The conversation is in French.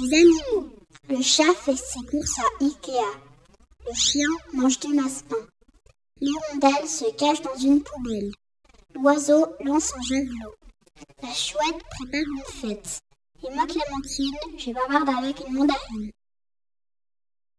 Les animaux. Le chat fait ses courses à Ikea. Le chien mange du massepain. L'hirondelle se cache dans une poubelle. L'oiseau lance un javelot. La chouette prépare une fête. Et moi, Clémentine, je bavarde avec une mandarine.